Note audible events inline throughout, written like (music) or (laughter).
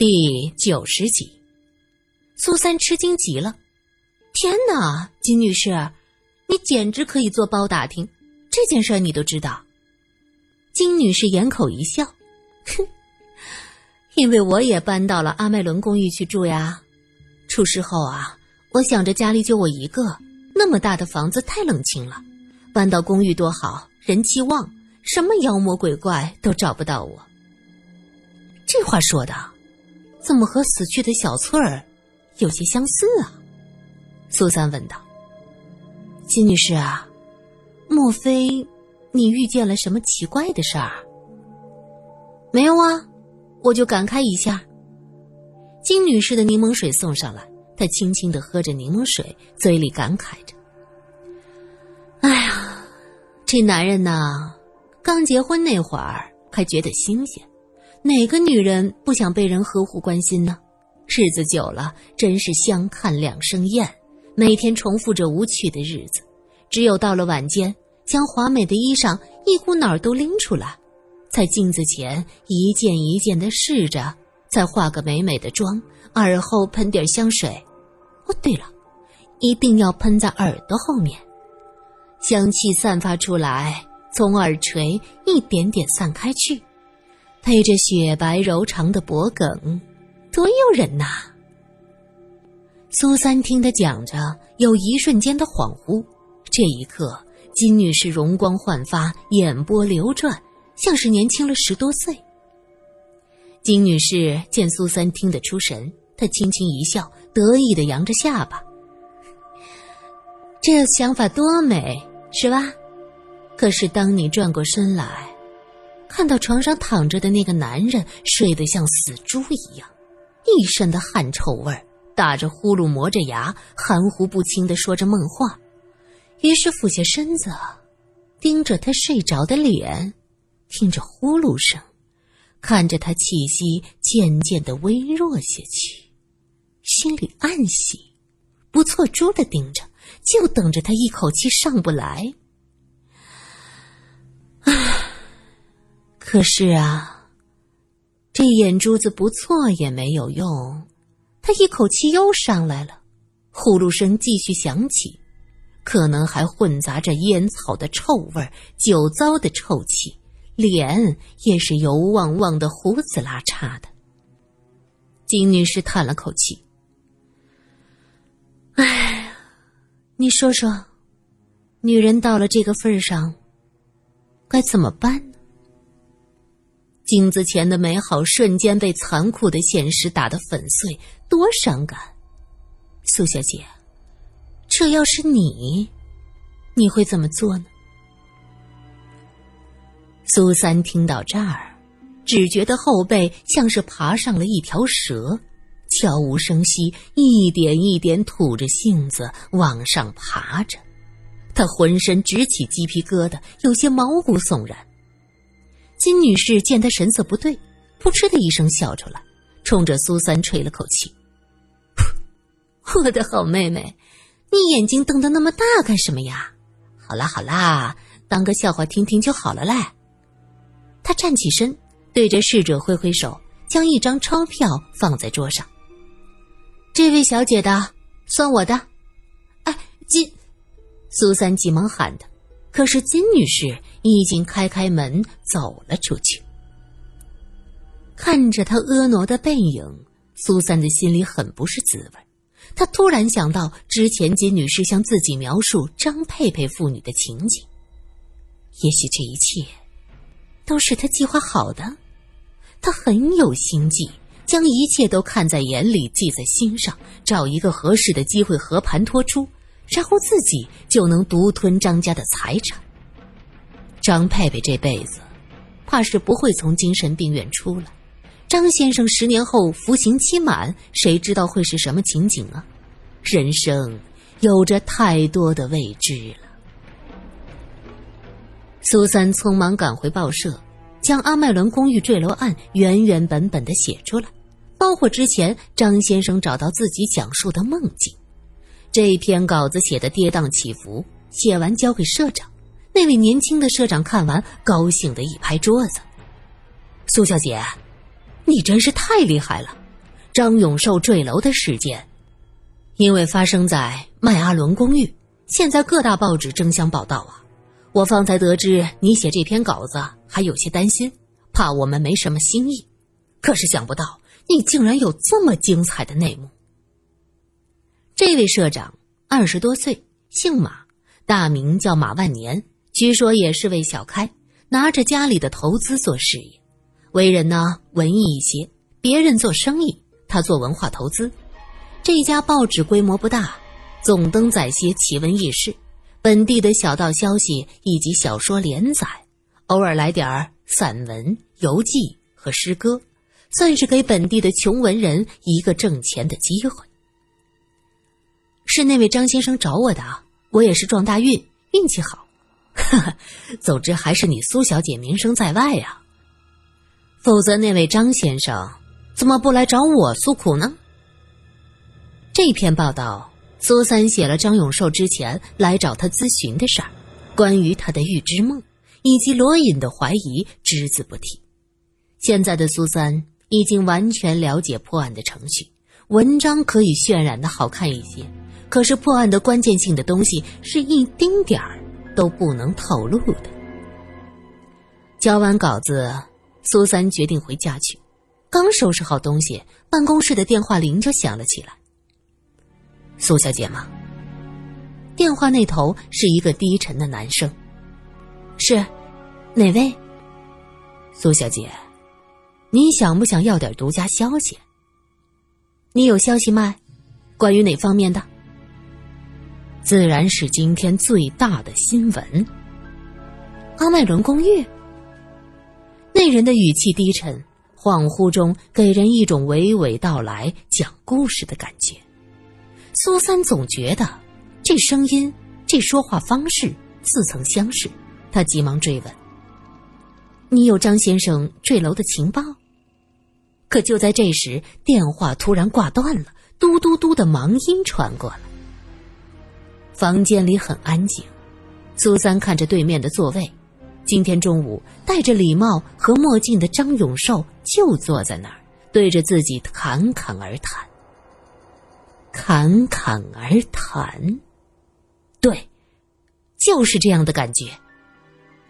第九十集，苏三吃惊极了。天哪，金女士，你简直可以做包打听，这件事你都知道。金女士掩口一笑，哼，因为我也搬到了阿麦伦公寓去住呀。出事后啊，我想着家里就我一个，那么大的房子太冷清了，搬到公寓多好，人气旺，什么妖魔鬼怪都找不到我。这话说的。怎么和死去的小翠儿有些相似啊？苏三问道。金女士啊，莫非你遇见了什么奇怪的事儿？没有啊，我就感慨一下。金女士的柠檬水送上来，她轻轻的喝着柠檬水，嘴里感慨着：“哎呀，这男人呐，刚结婚那会儿还觉得新鲜。”哪个女人不想被人呵护关心呢？日子久了，真是相看两生厌，每天重复着无趣的日子。只有到了晚间，将华美的衣裳一股脑儿都拎出来，在镜子前一件一件的试着，再化个美美的妆，耳后喷点香水。哦，对了，一定要喷在耳朵后面，香气散发出来，从耳垂一点点散开去。配着雪白柔长的脖颈，多诱人呐！苏三听他讲着，有一瞬间的恍惚。这一刻，金女士容光焕发，眼波流转，像是年轻了十多岁。金女士见苏三听得出神，她轻轻一笑，得意的扬着下巴：“这想法多美，是吧？可是当你转过身来……”看到床上躺着的那个男人睡得像死猪一样，一身的汗臭味儿，打着呼噜磨着牙，含糊不清的说着梦话。于是俯下身子，盯着他睡着的脸，听着呼噜声，看着他气息渐渐的微弱下去，心里暗喜，不错猪的盯着，就等着他一口气上不来。可是啊，这眼珠子不错也没有用，他一口气又上来了，呼噜声继续响起，可能还混杂着烟草的臭味酒糟的臭气，脸也是油汪汪的，胡子拉碴的。金女士叹了口气：“哎，你说说，女人到了这个份上，该怎么办？”镜子前的美好瞬间被残酷的现实打得粉碎，多伤感！苏小姐，这要是你，你会怎么做呢？苏三听到这儿，只觉得后背像是爬上了一条蛇，悄无声息，一点一点吐着信子往上爬着，他浑身直起鸡皮疙瘩，有些毛骨悚然。金女士见他神色不对，扑哧的一声笑出来，冲着苏三吹了口气：“我的好妹妹，你眼睛瞪得那么大干什么呀？好啦好啦，当个笑话听听就好了嘞。”他站起身，对着侍者挥挥手，将一张钞票放在桌上：“这位小姐的，算我的。”哎，金，苏三急忙喊他。可是金女士已经开开门走了出去。看着她婀娜的背影，苏三的心里很不是滋味。他突然想到之前金女士向自己描述张佩佩父女的情景，也许这一切都是他计划好的。他很有心计，将一切都看在眼里，记在心上，找一个合适的机会和盘托出。然后自己就能独吞张家的财产。张佩佩这辈子，怕是不会从精神病院出来。张先生十年后服刑期满，谁知道会是什么情景啊？人生有着太多的未知了。苏三匆忙赶回报社，将阿麦伦公寓坠楼案原原本本的写出来，包括之前张先生找到自己讲述的梦境。这篇稿子写的跌宕起伏，写完交给社长。那位年轻的社长看完，高兴的一拍桌子：“苏小姐，你真是太厉害了！张永寿坠楼的事件，因为发生在麦阿伦公寓，现在各大报纸争相报道啊。我方才得知你写这篇稿子，还有些担心，怕我们没什么新意。可是想不到你竟然有这么精彩的内幕。这位社长二十多岁，姓马，大名叫马万年，据说也是位小开，拿着家里的投资做事业，为人呢文艺一些。别人做生意，他做文化投资。这家报纸规模不大，总登载些奇闻异事。本地的小道消息以及小说连载，偶尔来点儿散文、游记和诗歌，算是给本地的穷文人一个挣钱的机会。是那位张先生找我的啊，我也是撞大运，运气好。总之还是你苏小姐名声在外呀，否则那位张先生怎么不来找我诉苦呢？这篇报道。苏三写了张永寿之前来找他咨询的事儿，关于他的预知梦以及罗隐的怀疑，只字不提。现在的苏三已经完全了解破案的程序，文章可以渲染的好看一些，可是破案的关键性的东西是一丁点儿都不能透露的。交完稿子，苏三决定回家去。刚收拾好东西，办公室的电话铃就响了起来。苏小姐吗？电话那头是一个低沉的男声。是，哪位？苏小姐，你想不想要点独家消息？你有消息卖？关于哪方面的？自然是今天最大的新闻。阿麦伦公寓。那人的语气低沉，恍惚中给人一种娓娓道来、讲故事的感觉。苏三总觉得这声音、这说话方式似曾相识，他急忙追问：“你有张先生坠楼的情报？”可就在这时，电话突然挂断了，嘟嘟嘟的忙音传过来。房间里很安静，苏三看着对面的座位，今天中午戴着礼帽和墨镜的张永寿就坐在那儿，对着自己侃侃而谈。侃侃而谈，对，就是这样的感觉。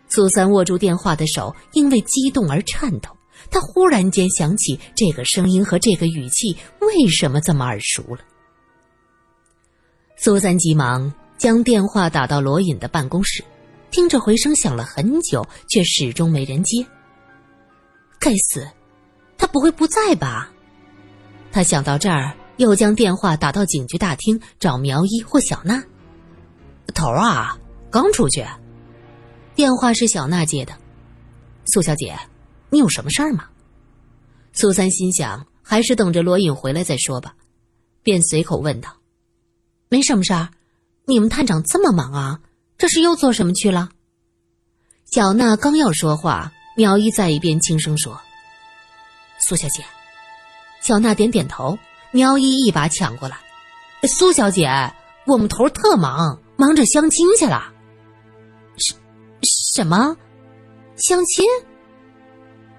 苏三握住电话的手因为激动而颤抖，他忽然间想起这个声音和这个语气为什么这么耳熟了。苏三急忙将电话打到罗隐的办公室，听着回声响了很久，却始终没人接。该死，他不会不在吧？他想到这儿。又将电话打到警局大厅找苗一或小娜。头儿啊，刚出去。电话是小娜接的。苏小姐，你有什么事儿吗？苏三心想，还是等着罗隐回来再说吧，便随口问道：“没什么事儿，你们探长这么忙啊，这是又做什么去了？”小娜刚要说话，苗一在一边轻声说：“苏小姐。”小娜点点头。苗一一把抢过来，苏小姐，我们头特忙，忙着相亲去了。什什么？相亲？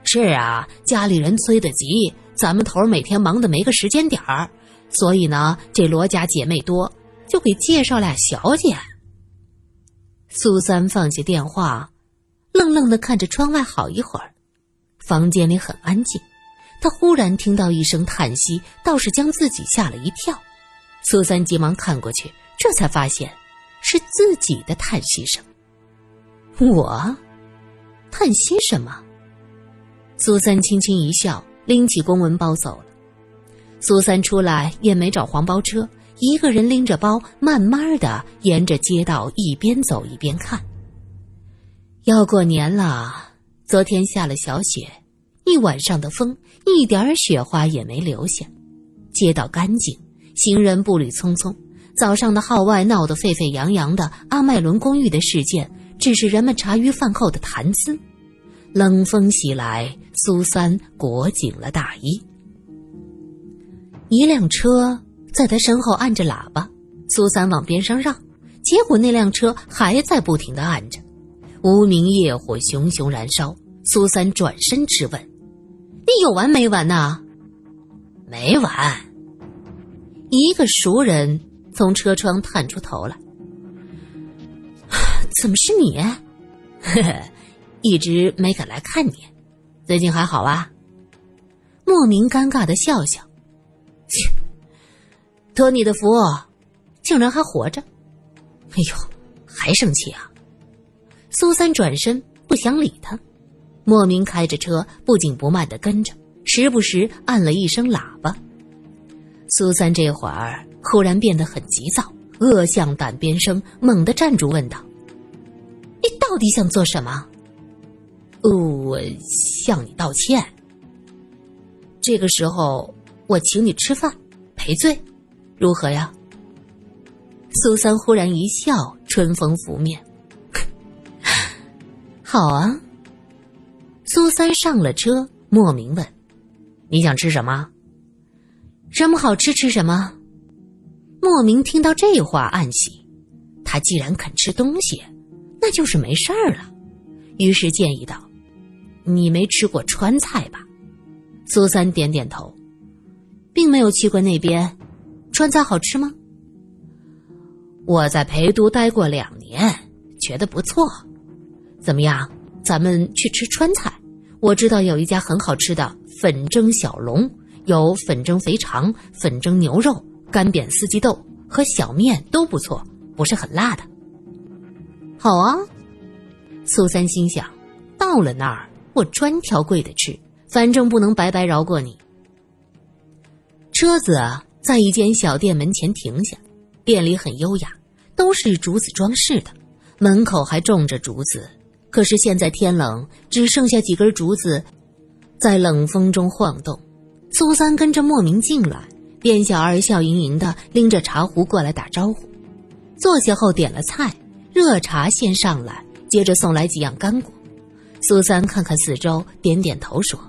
是啊，家里人催得急，咱们头每天忙得没个时间点儿，所以呢，这罗家姐妹多，就给介绍俩小姐。苏三放下电话，愣愣的看着窗外好一会儿，房间里很安静。他忽然听到一声叹息，倒是将自己吓了一跳。苏三急忙看过去，这才发现是自己的叹息声。我叹息什么？苏三轻轻一笑，拎起公文包走了。苏三出来也没找黄包车，一个人拎着包，慢慢的沿着街道一边走一边看。要过年了，昨天下了小雪。一晚上的风，一点雪花也没留下。街道干净，行人步履匆匆。早上的号外闹得沸沸扬扬的阿麦伦公寓的事件，只是人们茶余饭后的谈资。冷风袭来，苏三裹紧了大衣。一辆车在他身后按着喇叭，苏三往边上让，结果那辆车还在不停的按着。无名业火熊熊燃烧，苏三转身质问。你有完没完呐？没完。一个熟人从车窗探出头来：“怎么是你？呵呵，一直没敢来看你，最近还好吧？”莫名尴尬的笑笑：“切，托你的福，竟然还活着。哎呦，还生气啊？”苏三转身不想理他，莫名开着车不紧不慢的跟着，时不时按了一声喇叭。苏三这会儿忽然变得很急躁，恶向胆边生，猛地站住，问道：“你到底想做什么？”“我向你道歉。这个时候我请你吃饭赔罪，如何呀？”苏三忽然一笑，春风拂面。(laughs) 好啊。苏三上了车，莫名问：“你想吃什么？什么好吃吃什么。”莫名听到这话暗喜，他既然肯吃东西，那就是没事儿了。于是建议道：“你没吃过川菜吧？”苏三点点头，并没有去过那边。川菜好吃吗？我在陪都待过两年，觉得不错。怎么样？咱们去吃川菜。我知道有一家很好吃的粉蒸小笼，有粉蒸肥肠、粉蒸牛肉、干煸四季豆和小面都不错，不是很辣的。好啊，苏三心想，到了那儿我专挑贵的吃，反正不能白白饶过你。车子在一间小店门前停下，店里很优雅，都是竹子装饰的，门口还种着竹子。可是现在天冷，只剩下几根竹子，在冷风中晃动。苏三跟着莫名进来，店小二笑盈盈的拎着茶壶过来打招呼。坐下后点了菜，热茶先上来，接着送来几样干果。苏三看看四周，点点头说：“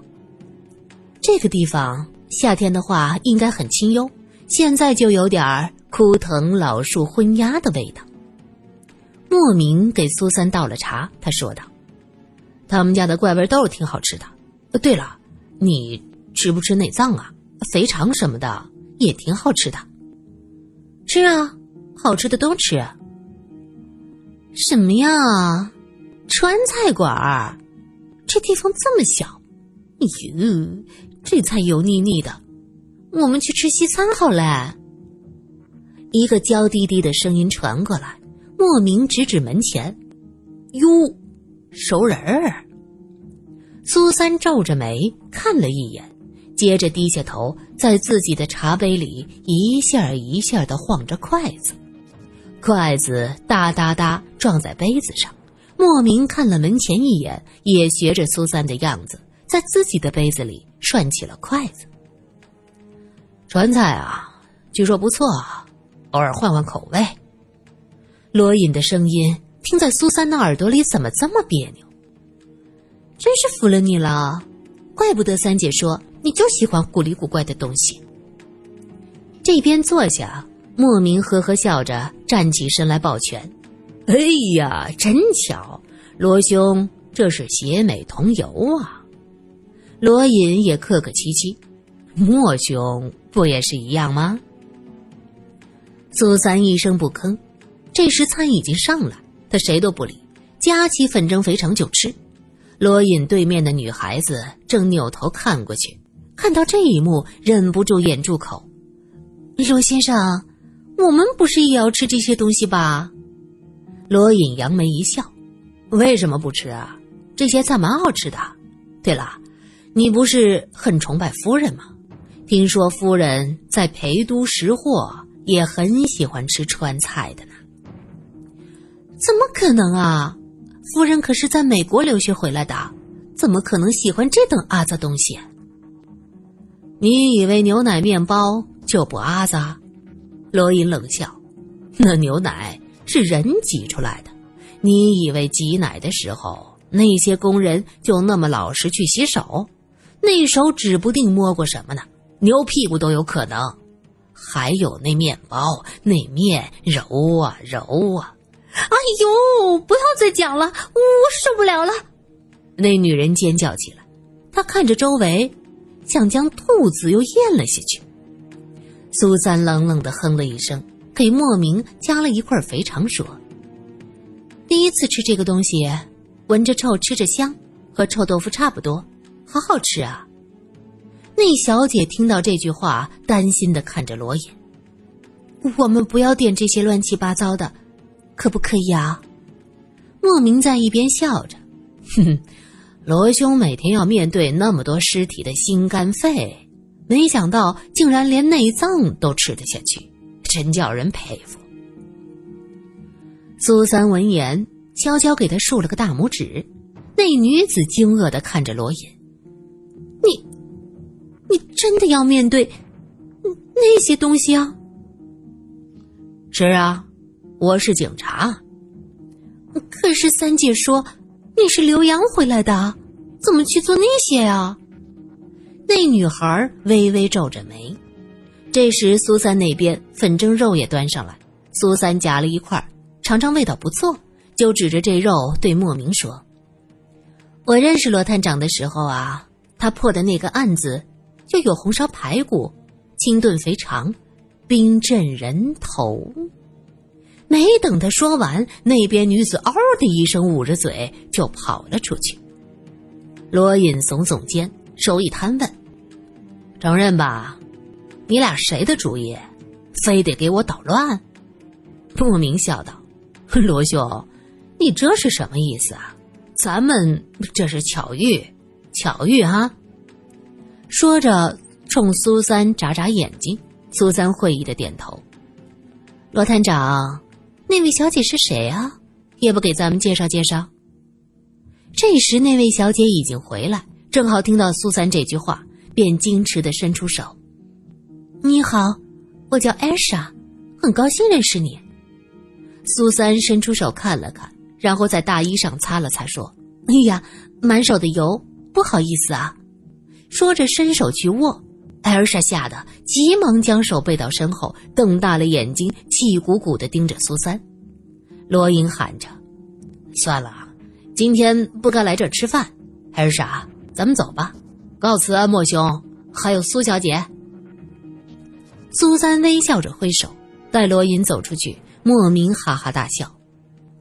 这个地方夏天的话应该很清幽，现在就有点枯藤老树昏鸦的味道。”莫名给苏三倒了茶，他说道：“他们家的怪味豆挺好吃的。对了，你吃不吃内脏啊？肥肠什么的也挺好吃的。吃啊，好吃的都吃。什么呀？川菜馆儿？这地方这么小，哟，这菜油腻腻的。我们去吃西餐好嘞。”一个娇滴滴的声音传过来。莫名指指门前，哟，熟人儿。苏三皱着眉看了一眼，接着低下头，在自己的茶杯里一下一下的晃着筷子，筷子哒哒哒撞在杯子上。莫名看了门前一眼，也学着苏三的样子，在自己的杯子里涮起了筷子。川菜啊，据说不错，偶尔换换口味。罗隐的声音听在苏三的耳朵里，怎么这么别扭？真是服了你了，怪不得三姐说你就喜欢古里古怪的东西。这边坐下，莫名呵呵笑着站起身来抱拳：“哎呀，真巧，罗兄这是携美同游啊！”罗隐也客客气气：“莫兄不也是一样吗？”苏三一声不吭。这时餐已经上来，他谁都不理，夹起粉蒸肥肠就吃。罗隐对面的女孩子正扭头看过去，看到这一幕，忍不住掩住口：“罗先生，我们不是也要吃这些东西吧？”罗隐扬眉一笑：“为什么不吃啊？这些菜蛮好吃的。对了，你不是很崇拜夫人吗？听说夫人在陪都识货，也很喜欢吃川菜的呢。”怎么可能啊！夫人可是在美国留学回来的，怎么可能喜欢这等阿杂东西？你以为牛奶面包就不阿杂？罗隐冷笑：“那牛奶是人挤出来的，你以为挤奶的时候那些工人就那么老实去洗手？那手指不定摸过什么呢？牛屁股都有可能。还有那面包，那面揉啊揉啊。”哎呦！不要再讲了，我受不了了！那女人尖叫起来，她看着周围，想将兔子又咽了下去。苏三冷冷的哼了一声，给莫名加了一块肥肠，说：“第一次吃这个东西，闻着臭，吃着香，和臭豆腐差不多，好好吃啊。”那小姐听到这句话，担心的看着罗隐：“我们不要点这些乱七八糟的，可不可以啊？”莫名在一边笑着：“哼哼。”罗兄每天要面对那么多尸体的心肝肺，没想到竟然连内脏都吃得下去，真叫人佩服。苏三闻言，悄悄给他竖了个大拇指。那女子惊愕的看着罗隐：“，你真的要面对那些东西啊？”“是啊，我是警察。”“可是三姐说。”你是留洋回来的，怎么去做那些呀？那女孩微微皱着眉。这时，苏三那边粉蒸肉也端上来，苏三夹了一块，尝尝味道不错，就指着这肉对莫名说：“我认识罗探长的时候啊，他破的那个案子就有红烧排骨、清炖肥肠、冰镇人头。”没等他说完，那边女子嗷的一声，捂着嘴就跑了出去。罗隐耸耸肩，手一摊问：“承认吧，你俩谁的主意？非得给我捣乱？”莫名笑道：“ (laughs) 罗兄，你这是什么意思啊？咱们这是巧遇，巧遇哈。”说着，冲苏三眨眨眼睛。苏三会意的点头：“罗探长。”那位小姐是谁啊？也不给咱们介绍介绍。这时，那位小姐已经回来，正好听到苏三这句话，便矜持的伸出手：“你好，我叫艾莎，很高兴认识你。”苏三伸出手看了看，然后在大衣上擦了擦，说：“哎呀，满手的油，不好意思啊。”说着伸手去握。艾尔莎吓得急忙将手背到身后，瞪大了眼睛，气鼓鼓的盯着苏三。罗英喊着：“算了，今天不该来这吃饭。艾尔莎，咱们走吧。告辞啊，莫兄，还有苏小姐。”苏三微笑着挥手，带罗隐走出去。莫名哈哈大笑：“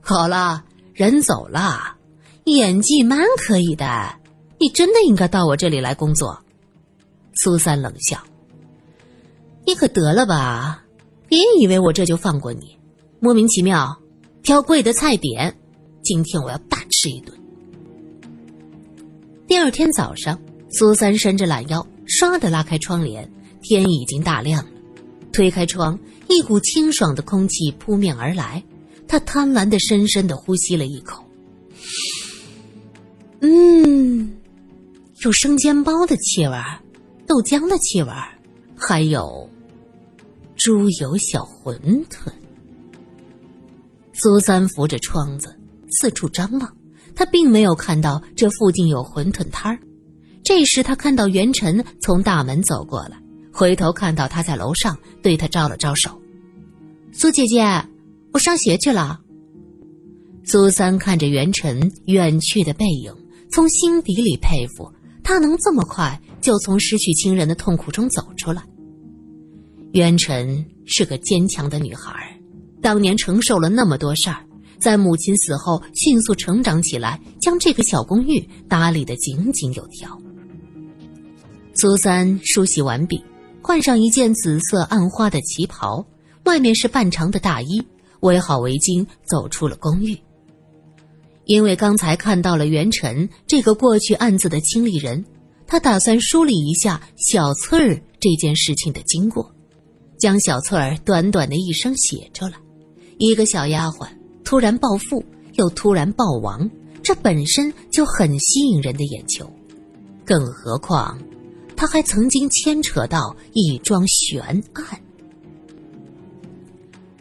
好了，人走了，演技蛮可以的，你真的应该到我这里来工作。”苏三冷笑：“你可得了吧！别以为我这就放过你，莫名其妙，挑贵的菜点。今天我要大吃一顿。”第二天早上，苏三伸着懒腰，唰的拉开窗帘，天已经大亮了。推开窗，一股清爽的空气扑面而来，他贪婪的深深的呼吸了一口，嗯，有生煎包的气味儿。豆浆的气味还有猪油小馄饨。苏三扶着窗子四处张望，他并没有看到这附近有馄饨摊儿。这时，他看到袁晨从大门走过来，回头看到他在楼上，对他招了招手：“苏姐姐，我上学去了。”苏三看着袁晨远去的背影，从心底里佩服他能这么快。就从失去亲人的痛苦中走出来。袁晨是个坚强的女孩，当年承受了那么多事儿，在母亲死后迅速成长起来，将这个小公寓打理得井井有条。苏三梳洗完毕，换上一件紫色暗花的旗袍，外面是半长的大衣，围好围巾，走出了公寓。因为刚才看到了袁晨这个过去案子的亲历人。他打算梳理一下小翠儿这件事情的经过，将小翠儿短短的一生写出来。一个小丫鬟突然暴富又突然暴亡，这本身就很吸引人的眼球，更何况他还曾经牵扯到一桩悬案。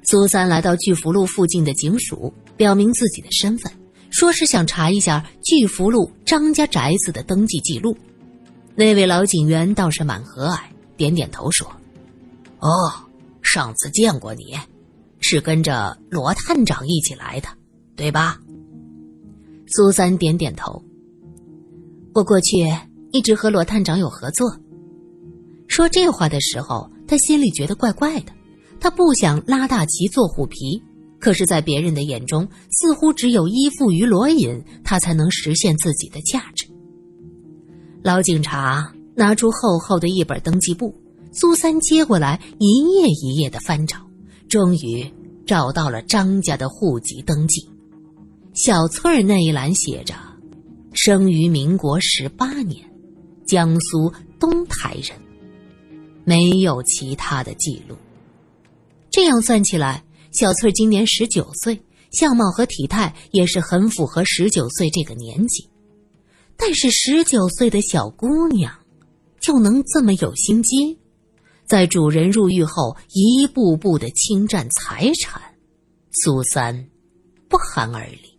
苏三来到巨福路附近的警署，表明自己的身份，说是想查一下巨福路张家宅子的登记记录。那位老警员倒是蛮和蔼，点点头说：“哦，上次见过你，是跟着罗探长一起来的，对吧？”苏三点点头：“我过去一直和罗探长有合作，说这话的时候，他心里觉得怪怪的。他不想拉大旗做虎皮，可是，在别人的眼中，似乎只有依附于罗隐，他才能实现自己的价值。老警察拿出厚厚的一本登记簿，苏三接过来，一页一页的翻找，终于找到了张家的户籍登记。小翠儿那一栏写着：“生于民国十八年，江苏东台人。”没有其他的记录。这样算起来，小翠今年十九岁，相貌和体态也是很符合十九岁这个年纪。但是十九岁的小姑娘，就能这么有心机，在主人入狱后一步步的侵占财产，苏三不寒而栗。